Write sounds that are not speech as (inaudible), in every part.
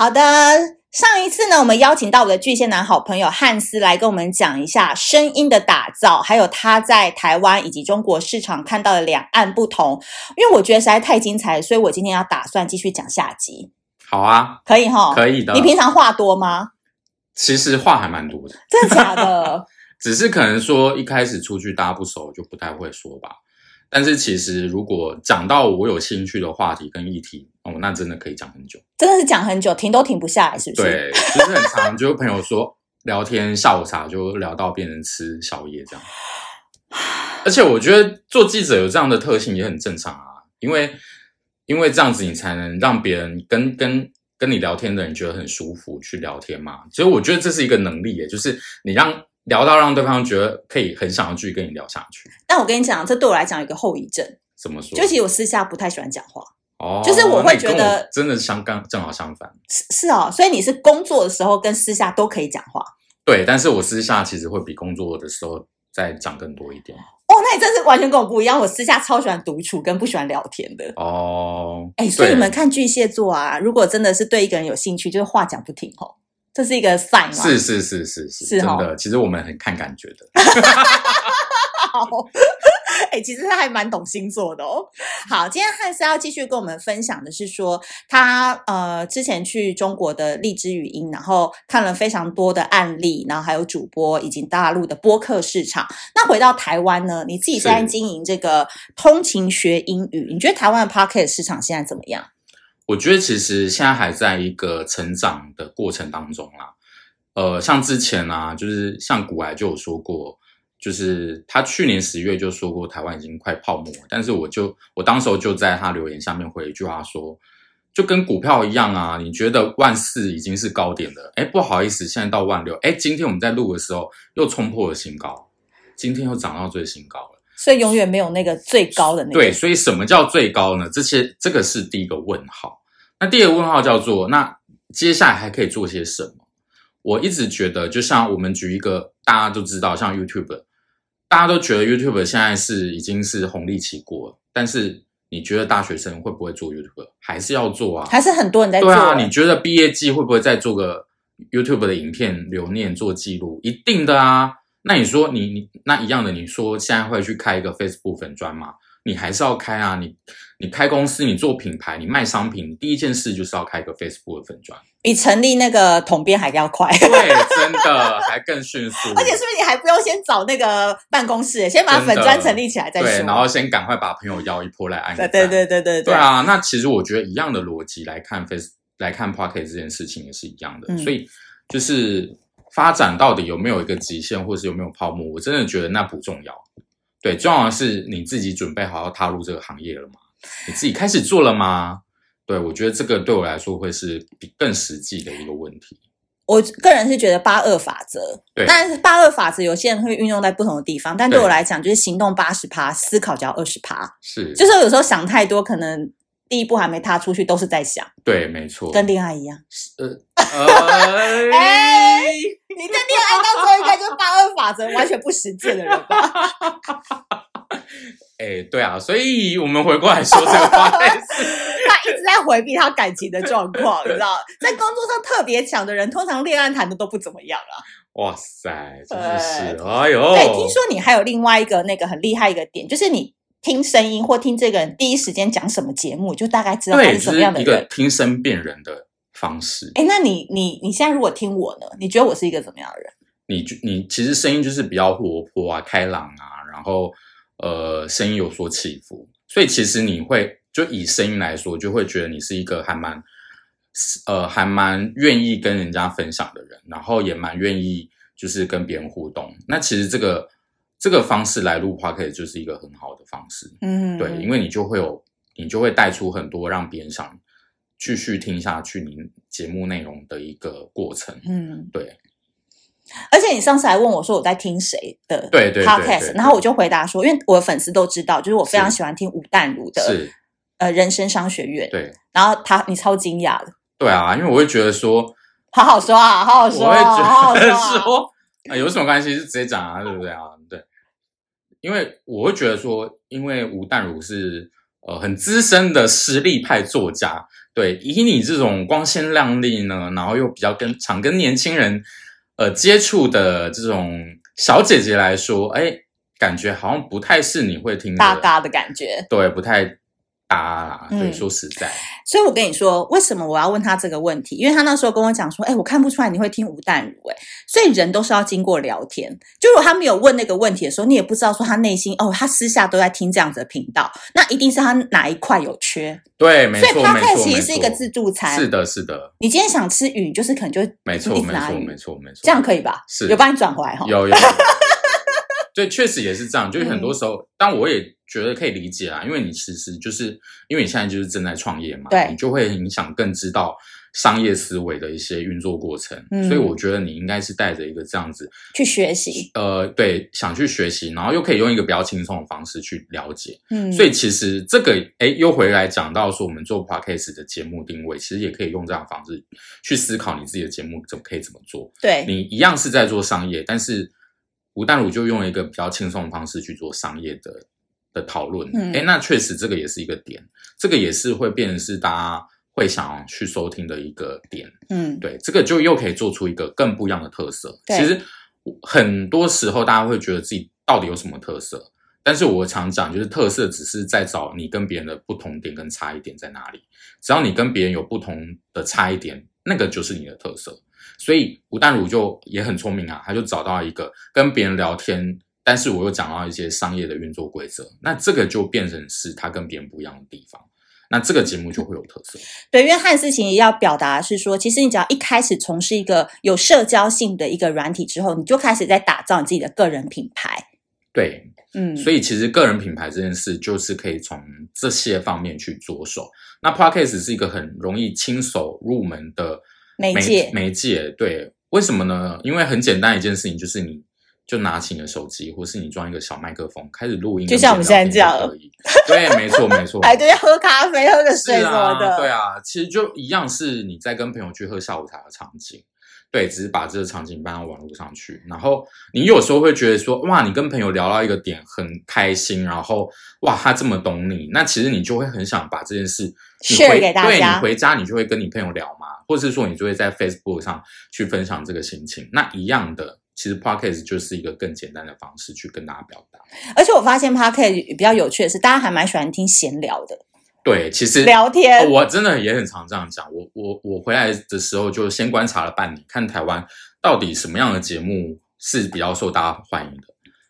好的，上一次呢，我们邀请到我的巨蟹男好朋友汉斯来跟我们讲一下声音的打造，还有他在台湾以及中国市场看到的两岸不同。因为我觉得实在太精彩，所以我今天要打算继续讲下集。好啊，可以哈，可以的。你平常话多吗？其实话还蛮多的，真的假的？只是可能说一开始出去大家不熟，就不太会说吧。但是其实，如果讲到我有兴趣的话题跟议题，哦，那真的可以讲很久，真的是讲很久，停都停不下来，是不是？对，就是很长，就有朋友说聊天下午茶就聊到变成吃宵夜这样。而且我觉得做记者有这样的特性也很正常啊，因为因为这样子你才能让别人跟跟跟你聊天的人觉得很舒服去聊天嘛。所以我觉得这是一个能力耶，就是你让。聊到让对方觉得可以很想要继续跟你聊下去，但我跟你讲，这对我来讲有一个后遗症。怎么说？就其实我私下不太喜欢讲话哦，就是我会觉得真的相刚正好相反。是是哦，所以你是工作的时候跟私下都可以讲话。对，但是我私下其实会比工作的时候再讲更多一点。哦，那你真是完全跟我不一样。我私下超喜欢独处跟不喜欢聊天的。哦，哎，所以你们看巨蟹座啊，如果真的是对一个人有兴趣，就是话讲不停哦。这是一个 sign 吗？是是是是是，是真的。其实我们很看感觉的。(laughs) (laughs) 好，哎、欸，其实他还蛮懂星座的哦。好，今天汉斯要继续跟我们分享的是说，他呃之前去中国的荔枝语音，然后看了非常多的案例，然后还有主播以及大陆的播客市场。那回到台湾呢，你自己现在经营这个通勤学英语，是你觉得台湾的 p o c k e t 市场现在怎么样？我觉得其实现在还在一个成长的过程当中啦。呃，像之前啊，就是像古癌就有说过，就是他去年十月就说过台湾已经快泡沫，但是我就我当时候就在他留言下面回一句话说，就跟股票一样啊，你觉得万四已经是高点了，哎，不好意思，现在到万六，哎，今天我们在录的时候又冲破了新高，今天又涨到最新高了，所以永远没有那个最高的那个。对，所以什么叫最高呢？这些这个是第一个问号。那第二个问号叫做，那接下来还可以做些什么？我一直觉得，就像我们举一个大家都知道，像 YouTube，大家都觉得 YouTube 现在是已经是红利期过了，但是你觉得大学生会不会做 YouTube？还是要做啊？还是很多人在做？对啊，你觉得毕业季会不会再做个 YouTube 的影片留念做记录？一定的啊。那你说你你那一样的，你说现在会去开一个 Facebook 粉专吗？你还是要开啊！你你开公司，你做品牌，你卖商品，你第一件事就是要开一个 Facebook 的粉砖，比成立那个统编还要快。对，真的还更迅速。而且是不是你还不用先找那个办公室，先把粉砖成立起来再说？对，然后先赶快把朋友邀一波来按个赞。对对对对对。对啊，那其实我觉得一样的逻辑来看 Face 来看 Podcast 这件事情也是一样的，嗯、所以就是发展到底有没有一个极限，或是有没有泡沫，我真的觉得那不重要。对，重要的是你自己准备好要踏入这个行业了吗？你自己开始做了吗？对，我觉得这个对我来说会是比更实际的一个问题。我个人是觉得八二法则，对，但是八二法则有些人会运用在不同的地方，但对我来讲，就是行动八十趴，思考只要二十趴。是，就是有时候想太多，可能第一步还没踏出去，都是在想。对，没错，跟恋爱一样。呃，(laughs) 哎。你在恋爱当中应该就是八二法则完全不实践的人吧？(laughs) 哎、欸，对啊，所以我们回过来说这个话，(laughs) 他一直在回避他感情的状况，你知道，在工作上特别强的人，通常恋爱谈的都不怎么样啊。哇塞，真的是，哎呦，对，听说你还有另外一个那个很厉害一个点，就是你听声音或听这个人第一时间讲什么节目，就大概知道他是什么样的人，就是、一个听声辨人的。方式，哎，那你你你现在如果听我呢？你觉得我是一个怎么样的人？你你其实声音就是比较活泼啊、开朗啊，然后呃，声音有所起伏，所以其实你会就以声音来说，就会觉得你是一个还蛮呃还蛮愿意跟人家分享的人，然后也蛮愿意就是跟别人互动。那其实这个这个方式来录 Podcast 就是一个很好的方式，嗯，对，因为你就会有你就会带出很多让别人想。继续听下去，您节目内容的一个过程，嗯，对。而且你上次还问我说我在听谁的 podcast，对对对，然后我就回答说，因为我的粉丝都知道，就是我非常喜欢听吴淡如的，是呃人生商学院，对。然后他，你超惊讶的，对啊，因为我会觉得说，好好说啊，好好说，我会觉得好好说，有什么关系？就直接讲啊，对不对啊？对，因为我会觉得说，因为吴淡如是。呃，很资深的实力派作家，对，以你这种光鲜亮丽呢，然后又比较跟常跟年轻人呃接触的这种小姐姐来说，哎，感觉好像不太是你会听的大嘎的感觉，对，不太。啊，对，嗯、说实在，所以我跟你说，为什么我要问他这个问题？因为他那时候跟我讲说，哎，我看不出来你会听吴淡如，哎，所以人都是要经过聊天。就如果他没有问那个问题的时候，你也不知道说他内心哦，他私下都在听这样子的频道，那一定是他哪一块有缺。对，没错，所以 Podcast 其实是一个自助餐。是的，是的。你今天想吃鱼，就是可能就没错，没错，没错，没错，这样可以吧？是，有帮你转回来哈？有有。(laughs) 对，确实也是这样。就是很多时候，但我也。觉得可以理解啊，因为你其实就是因为你现在就是正在创业嘛，对，你就会影响更知道商业思维的一些运作过程，嗯，所以我觉得你应该是带着一个这样子去学习，呃，对，想去学习，然后又可以用一个比较轻松的方式去了解，嗯，所以其实这个哎，又回来讲到说我们做 podcast 的节目定位，其实也可以用这样的方式去思考你自己的节目怎么可以怎么做，对，你一样是在做商业，但是吴淡如就用一个比较轻松的方式去做商业的。的讨论，哎、嗯，那确实这个也是一个点，这个也是会变成是大家会想要去收听的一个点，嗯，对，这个就又可以做出一个更不一样的特色。其实很多时候大家会觉得自己到底有什么特色，但是我常讲，就是特色只是在找你跟别人的不同点跟差异点在哪里，只要你跟别人有不同的差异点，那个就是你的特色。所以吴淡如就也很聪明啊，他就找到一个跟别人聊天。但是我又讲到一些商业的运作规则，那这个就变成是它跟别人不一样的地方，那这个节目就会有特色。对，因为汉斯琴也要表达是说，其实你只要一开始从事一个有社交性的一个软体之后，你就开始在打造你自己的个人品牌。对，嗯，所以其实个人品牌这件事就是可以从这些方面去着手。那 Podcast 是一个很容易亲手入门的媒介，媒介。对，为什么呢？因为很简单一件事情，就是你。就拿起你的手机，或是你装一个小麦克风，开始录音，就像我们现在这样而已。对，没错，没错。哎，对，喝咖啡，喝个水什么的。啊对啊，其实就一样，是你在跟朋友去喝下午茶的场景。对，只是把这个场景搬到网络上去。然后你有时候会觉得说，哇，你跟朋友聊到一个点很开心，然后哇，他这么懂你，那其实你就会很想把这件事你回 share 给大家。对，你回家，你就会跟你朋友聊嘛，或者是说你就会在 Facebook 上去分享这个心情。那一样的。其实 Podcast 就是一个更简单的方式去跟大家表达，而且我发现 Podcast 比较有趣的是，大家还蛮喜欢听闲聊的。对，其实聊天，哦，我真的也很常这样讲。我我我回来的时候就先观察了半年，看台湾到底什么样的节目是比较受大家欢迎的。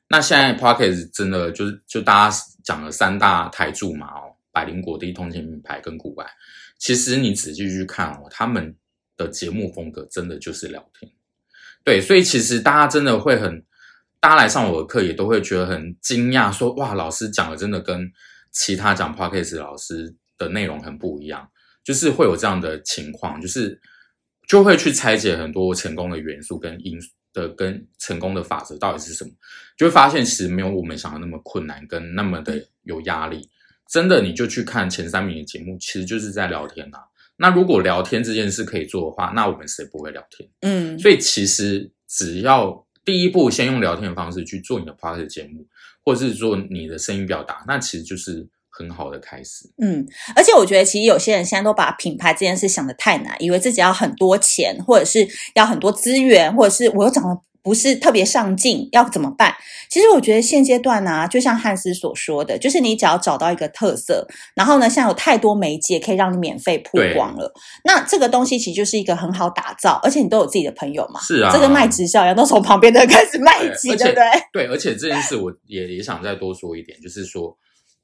那现在 Podcast 真的就是就大家讲了三大台柱嘛，哦，百灵果第一通勤品牌跟古玩。其实你仔细去看哦，他们的节目风格真的就是聊天。对，所以其实大家真的会很，大家来上我的课也都会觉得很惊讶，说哇，老师讲的真的跟其他讲 Podcast 老师的内容很不一样，就是会有这样的情况，就是就会去拆解很多成功的元素跟因的跟成功的法则到底是什么，就会发现其实没有我们想的那么困难跟那么的有压力，真的你就去看前三名的节目，其实就是在聊天啊。那如果聊天这件事可以做的话，那我们谁不会聊天？嗯，所以其实只要第一步先用聊天的方式去做你的 podcast 节目，或者是做你的声音表达，那其实就是很好的开始。嗯，而且我觉得其实有些人现在都把品牌这件事想得太难，以为自己要很多钱，或者是要很多资源，或者是我又长得。不是特别上进，要怎么办？其实我觉得现阶段呢、啊，就像汉斯所说的，就是你只要找到一个特色，然后呢，像有太多媒介可以让你免费曝光了，那这个东西其实就是一个很好打造，而且你都有自己的朋友嘛，是啊，这个卖直销一样，都从旁边的开始卖起，对不对？对，而且这件事我也也想再多说一点，就是说，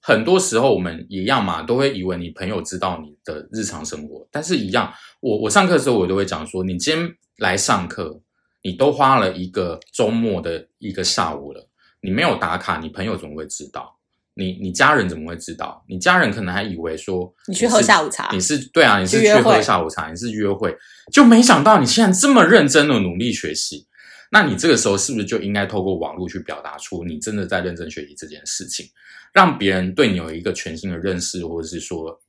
很多时候我们一样嘛，都会以为你朋友知道你的日常生活，但是一样，我我上课的时候我都会讲说，你今天来上课。你都花了一个周末的一个下午了，你没有打卡，你朋友怎么会知道？你你家人怎么会知道？你家人可能还以为说你，你去喝下午茶，你是对啊，你是去喝下午茶，你是约会，就没想到你现在这么认真的努力学习，那你这个时候是不是就应该透过网络去表达出你真的在认真学习这件事情，让别人对你有一个全新的认识，或者是说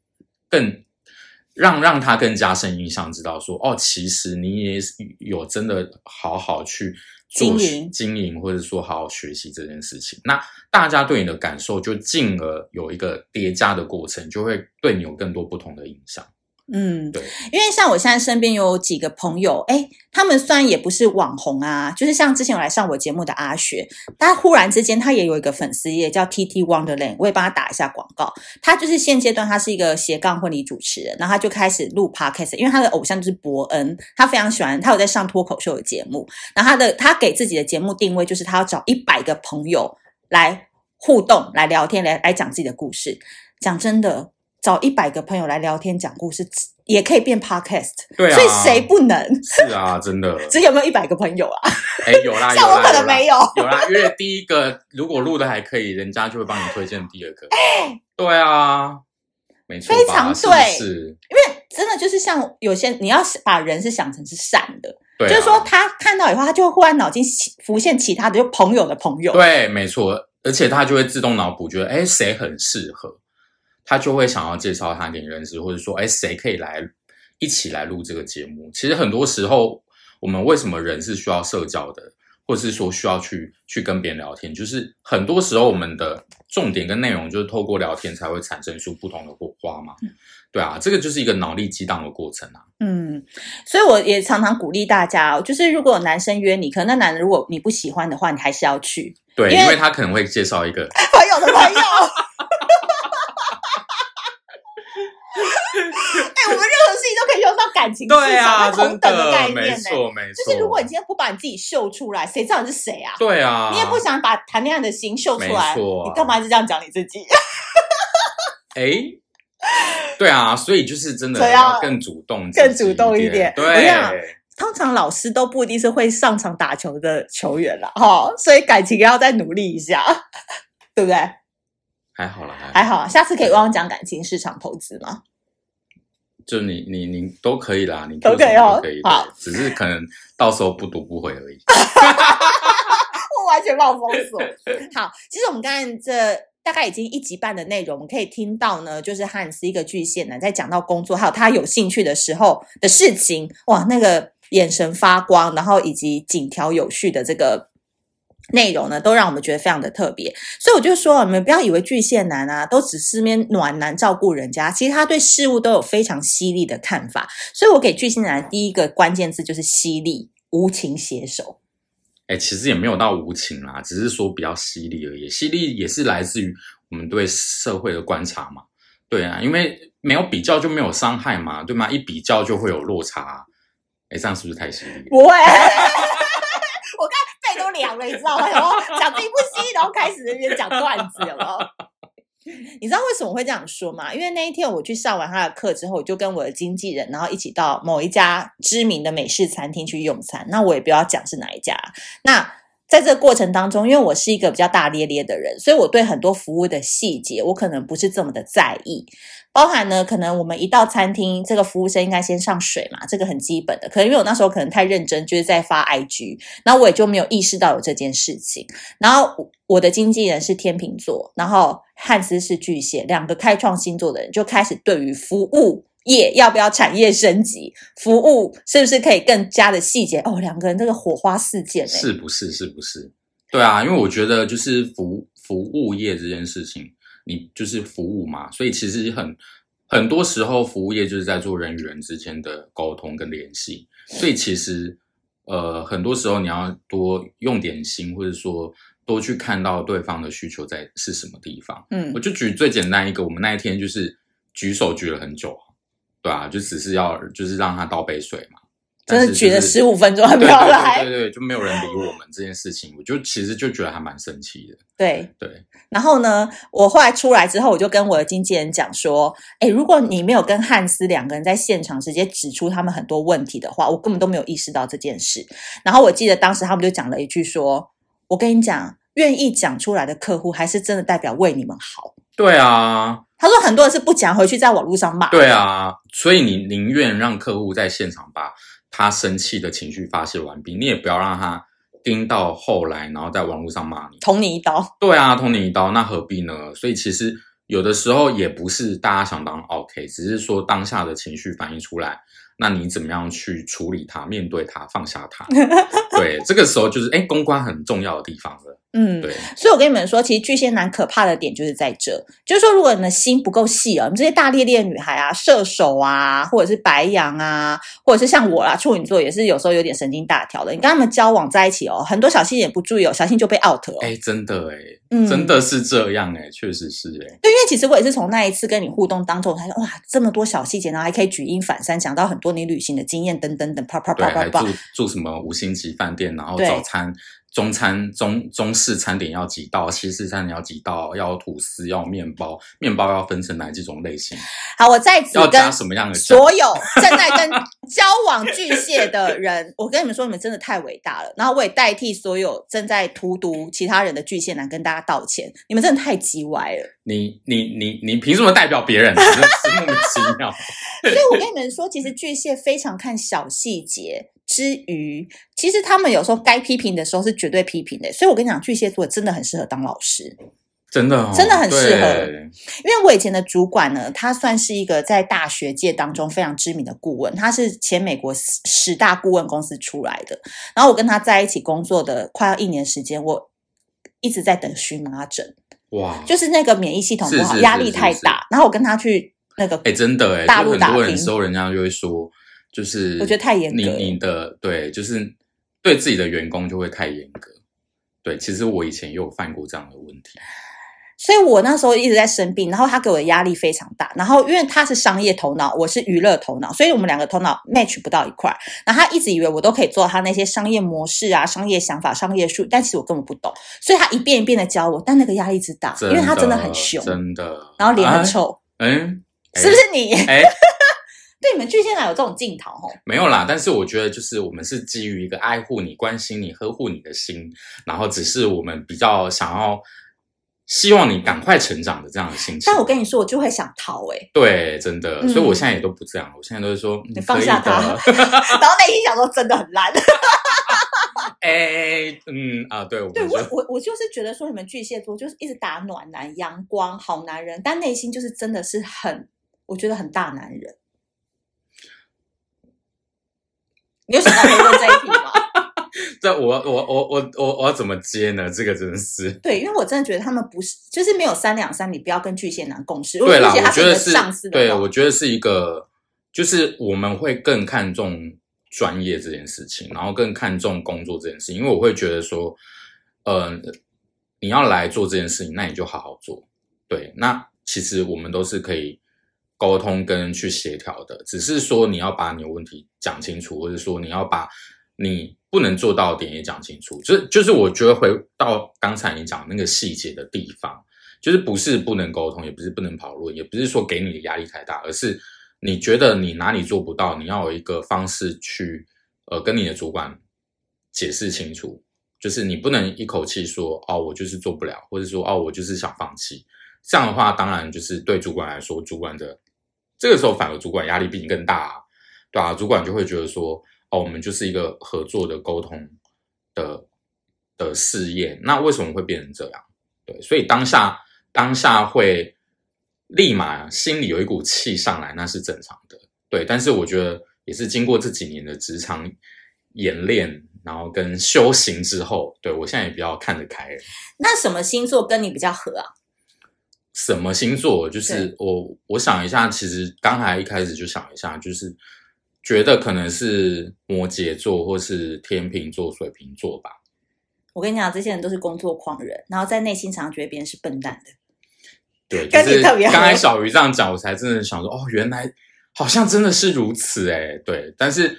更。让让他更加深印象，知道说哦，其实你也有真的好好去做经营，或者说好好学习这件事情。那大家对你的感受就进而有一个叠加的过程，就会对你有更多不同的印象。嗯，对，因为像我现在身边有几个朋友，哎，他们虽然也不是网红啊，就是像之前有来上我节目的阿雪，他忽然之间他也有一个粉丝页叫 TT Wonderland，我也帮他打一下广告。他就是现阶段他是一个斜杠婚礼主持人，然后他就开始录 Podcast，因为他的偶像就是伯恩，他非常喜欢，他有在上脱口秀的节目，然后他的他给自己的节目定位就是他要找一百个朋友来互动、来聊天、来来讲自己的故事。讲真的。找一百个朋友来聊天讲故事，也可以变 podcast，对啊，所以谁不能？是啊，真的。(laughs) 只有没有一百个朋友啊？哎，(laughs) 有啦，像我可能没有，有啦。因为第一个如果录的还可以，人家就会帮你推荐第二个。(laughs) 哎，对啊，没错，非常对，是，是。因为真的就是像有些你要把人是想成是善的，对啊，就是说他看到以后，他就会忽然脑筋浮现其他的，就朋友的朋友。对，没错，而且他就会自动脑补，觉得哎，谁很适合。他就会想要介绍他给你认识，或者说，哎，谁可以来一起来录这个节目？其实很多时候，我们为什么人是需要社交的，或者是说需要去去跟别人聊天？就是很多时候我们的重点跟内容就是透过聊天才会产生出不同的火花嘛。对啊，这个就是一个脑力激荡的过程啊。嗯，所以我也常常鼓励大家哦，就是如果有男生约你，可能那男的如果你不喜欢的话，你还是要去。对，因为，因为他可能会介绍一个 (laughs) 朋友的朋友。哎、欸，我们任何事情都可以用到感情市场，对啊，同等的概念呢。没错，没错。就是如果你今天不把你自己秀出来，谁知道你是谁啊？对啊，你也不想把谈恋爱的心秀出来，你干嘛一直这样讲你自己？(laughs) 哎、欸，对啊，所以就是真的要更主动，更主动一点。对，通常老师都不一定是会上场打球的球员了哈，所以感情要再努力一下，(laughs) 对不对？还好啦，还好，下次可以帮我讲感情市场投资吗？就你你你都可以啦，你都可以哦，可以好，只是可能到时候不读不回而已。(laughs) 我完全把我封锁。好，其实我们刚才这大概已经一集半的内容，我们可以听到呢，就是汉斯一个巨蟹男在讲到工作，还有他有兴趣的时候的事情，哇，那个眼神发光，然后以及井条有序的这个。内容呢，都让我们觉得非常的特别，所以我就说，你们不要以为巨蟹男啊，都只是面暖男照顾人家，其实他对事物都有非常犀利的看法。所以我给巨蟹男第一个关键字就是犀利、无情携手。哎，其实也没有到无情啦，只是说比较犀利而已。犀利也是来自于我们对社会的观察嘛。对啊，因为没有比较就没有伤害嘛，对吗？一比较就会有落差。哎，这样是不是太犀利？不会。我看背都凉了，你知道吗？然后讲自己不吸，然后开始那边讲段子了。(laughs) 你知道为什么会这样说吗？因为那一天我去上完他的课之后，我就跟我的经纪人，然后一起到某一家知名的美式餐厅去用餐。那我也不要讲是哪一家。那在这个过程当中，因为我是一个比较大咧咧的人，所以我对很多服务的细节，我可能不是这么的在意。包含呢，可能我们一到餐厅，这个服务生应该先上水嘛，这个很基本的。可能因为我那时候可能太认真，就是在发 IG，然后我也就没有意识到有这件事情。然后我的经纪人是天秤座，然后汉斯是巨蟹，两个开创星座的人就开始对于服务业要不要产业升级，服务是不是可以更加的细节哦，两个人这个火花四溅，是不是？是不是？对啊，因为我觉得就是服服务业这件事情。你就是服务嘛，所以其实很很多时候服务业就是在做人与人之间的沟通跟联系，所以其实呃很多时候你要多用点心，或者说多去看到对方的需求在是什么地方。嗯，我就举最简单一个，我们那一天就是举手举了很久，对啊，就只是要就是让他倒杯水嘛。真的举了十五分钟还没有来，对对对，就没有人理我们这件事情，我就其实就觉得还蛮生气的。对对，然后呢，我后来出来之后，我就跟我的经纪人讲说，诶，如果你没有跟汉斯两个人在现场直接指出他们很多问题的话，我根本都没有意识到这件事。然后我记得当时他们就讲了一句说，我跟你讲，愿意讲出来的客户，还是真的代表为你们好。对啊，他说很多人是不讲，回去在网络上骂。对啊，所以你宁愿让客户在现场把。他生气的情绪发泄完毕，你也不要让他盯到后来，然后在网络上骂你，捅你一刀。对啊，捅你一刀，那何必呢？所以其实有的时候也不是大家想当 OK，只是说当下的情绪反映出来，那你怎么样去处理它、面对它、放下它？(laughs) 对，这个时候就是哎，公关很重要的地方了。嗯，对，所以我跟你们说，其实巨蟹男可怕的点就是在这，就是说，如果你的心不够细啊，你们这些大咧咧的女孩啊，射手啊，或者是白羊啊，或者是像我啦，处女座也是有时候有点神经大条的。你跟他们交往在一起哦，很多小细节不注意哦，小心就被 out 了。哎，真的哎，嗯，真的是这样哎，确实是哎。对，因为其实我也是从那一次跟你互动当中，才说哇，这么多小细节，然后还可以举一反三，讲到很多你旅行的经验等等等，啪啪啪啪啪。住住什么五星级饭店，然后早餐。中餐中中式餐点要几道，西式餐点要几道，要吐司，要面包，面包要分成哪几种类型？好，我在此要加什么样的？所有正在跟交往巨蟹的人，(laughs) 我跟你们说，你们真的太伟大了。然后我也代替所有正在荼毒其他人的巨蟹男跟大家道歉，你们真的太叽歪了。你你你你凭什么代表别人？(laughs) 真是莫名其妙。所以我跟你们说，其实巨蟹非常看小细节。之余，其实他们有时候该批评的时候是绝对批评的，所以我跟你讲，巨蟹座真的很适合当老师，真的、哦、真的很适合。因为我以前的主管呢，他算是一个在大学界当中非常知名的顾问，他是前美国十大顾问公司出来的。然后我跟他在一起工作的快要一年时间，我一直在等荨麻疹，哇，就是那个免疫系统不好，压力太大。然后我跟他去那个，哎，真的哎，大陆很多人时候人家就会说。就是我觉得太严格，你你的对，就是对自己的员工就会太严格。对，其实我以前也有犯过这样的问题，所以我那时候一直在生病，然后他给我的压力非常大。然后因为他是商业头脑，我是娱乐头脑，所以我们两个头脑 match 不到一块。然后他一直以为我都可以做他那些商业模式啊、商业想法、商业术，但其实我根本不懂。所以他一遍一遍的教我，但那个压力之大，因为他真的很凶，真的，然后脸很臭。嗯，是不是你？哎。对你们巨蟹男有这种镜头吼？没有啦，但是我觉得就是我们是基于一个爱护你、关心你、呵护你的心，然后只是我们比较想要希望你赶快成长的这样的心情。但我跟你说，我就会想逃哎、欸。对，真的，所以我现在也都不这样，嗯、我现在都是说你放下他，(laughs) 然后内心想说真的很烂。(laughs) 哎、欸，嗯啊，对，我对我我我就是觉得说你们巨蟹座就是一直打暖男、阳光好男人，但内心就是真的是很，我觉得很大男人。你有想到可以问这一题吗？(laughs) 这我我我我我我要怎么接呢？这个真的是对，因为我真的觉得他们不是，就是没有三两三，你不要跟巨蟹男共事。对啦，我觉得是上司。对，我觉得是一个，就是我们会更看重专业这件事情，然后更看重工作这件事情，因为我会觉得说，呃，你要来做这件事情，那你就好好做。对，那其实我们都是可以。沟通跟去协调的，只是说你要把你的问题讲清楚，或者说你要把你不能做到的点也讲清楚。就是就是我觉得回到刚才你讲那个细节的地方，就是不是不能沟通，也不是不能讨论，也不是说给你的压力太大，而是你觉得你哪里做不到，你要有一个方式去呃跟你的主管解释清楚。就是你不能一口气说哦，我就是做不了，或者说哦，我就是想放弃。这样的话，当然就是对主管来说，主管的。这个时候反而主管压力比你更大啊，对啊，主管就会觉得说，哦，我们就是一个合作的沟通的的事业，那为什么会变成这样？对，所以当下当下会立马心里有一股气上来，那是正常的，对。但是我觉得也是经过这几年的职场演练，然后跟修行之后，对，我现在也比较看得开。那什么星座跟你比较合啊？什么星座？就是我，我想一下，其实刚才一开始就想一下，就是觉得可能是摩羯座，或是天秤座、水瓶座吧。我跟你讲，这些人都是工作狂人，然后在内心常常觉得别人是笨蛋的。对，(laughs) 就是刚才小鱼这样讲，我才真的想说，哦，原来好像真的是如此诶。对，但是。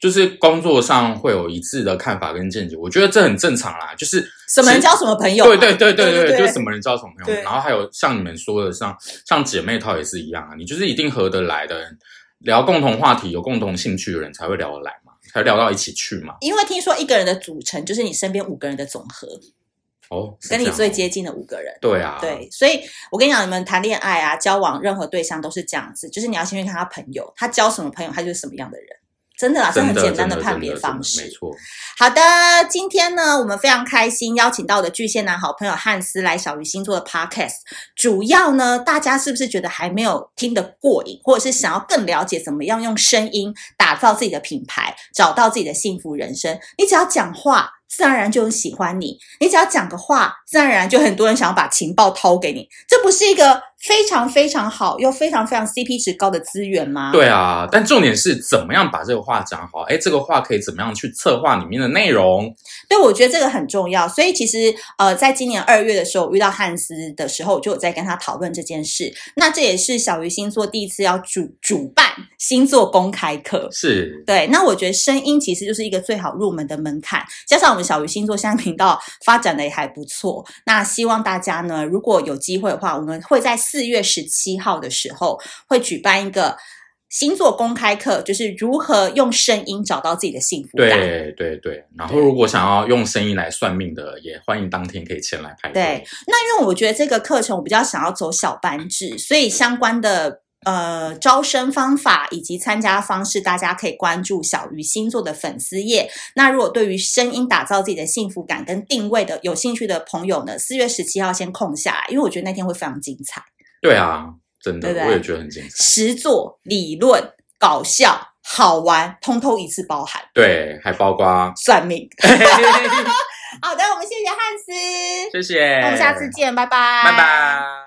就是工作上会有一致的看法跟见解，我觉得这很正常啦。就是什么人交什么朋友，对对对对对，对对对，就什么人交什么朋友。然后还有像你们说的，像像姐妹套也是一样啊，你就是一定合得来的人，聊共同话题、有共同兴趣的人才会聊得来嘛，才聊到一起去嘛。因为听说一个人的组成就是你身边五个人的总和哦，跟你最接近的五个人。对啊，对，所以我跟你讲，你们谈恋爱啊，交往任何对象都是这样子，就是你要先去看他朋友，他交什么朋友，他就是什么样的人。真的啦，是很简单的判别方式，没错。好的，今天呢，我们非常开心邀请到的巨蟹男好朋友汉斯来小鱼星座的 Podcast。主要呢，大家是不是觉得还没有听得过瘾，或者是想要更了解怎么样用声音打造自己的品牌，找到自己的幸福人生？你只要讲话。自然而然就很喜欢你，你只要讲个话，自然而然就很多人想要把情报掏给你，这不是一个非常非常好又非常非常 CP 值高的资源吗？对啊，但重点是怎么样把这个话讲好？诶，这个话可以怎么样去策划里面的内容？对，我觉得这个很重要。所以其实呃，在今年二月的时候遇到汉斯的时候，我就有在跟他讨论这件事。那这也是小鱼星座第一次要主主办星座公开课，是对。那我觉得声音其实就是一个最好入门的门槛，加上。小鱼星座现在频道发展的也还不错，那希望大家呢，如果有机会的话，我们会在四月十七号的时候会举办一个星座公开课，就是如何用声音找到自己的幸福感。对对对，然后如果想要用声音来算命的，也欢迎当天可以前来排队。对，那因为我觉得这个课程我比较想要走小班制，所以相关的。呃，招生方法以及参加方式，大家可以关注小鱼星座的粉丝页。那如果对于声音打造自己的幸福感跟定位的有兴趣的朋友呢，四月十七号先空下来，因为我觉得那天会非常精彩。对啊，真的，对对我也觉得很精彩。实作、理论、搞笑、好玩，通通一次包含。对，还包括 (laughs) 算命。(laughs) 好的，我们谢谢汉斯，谢谢，那我们下次见，拜拜，拜拜。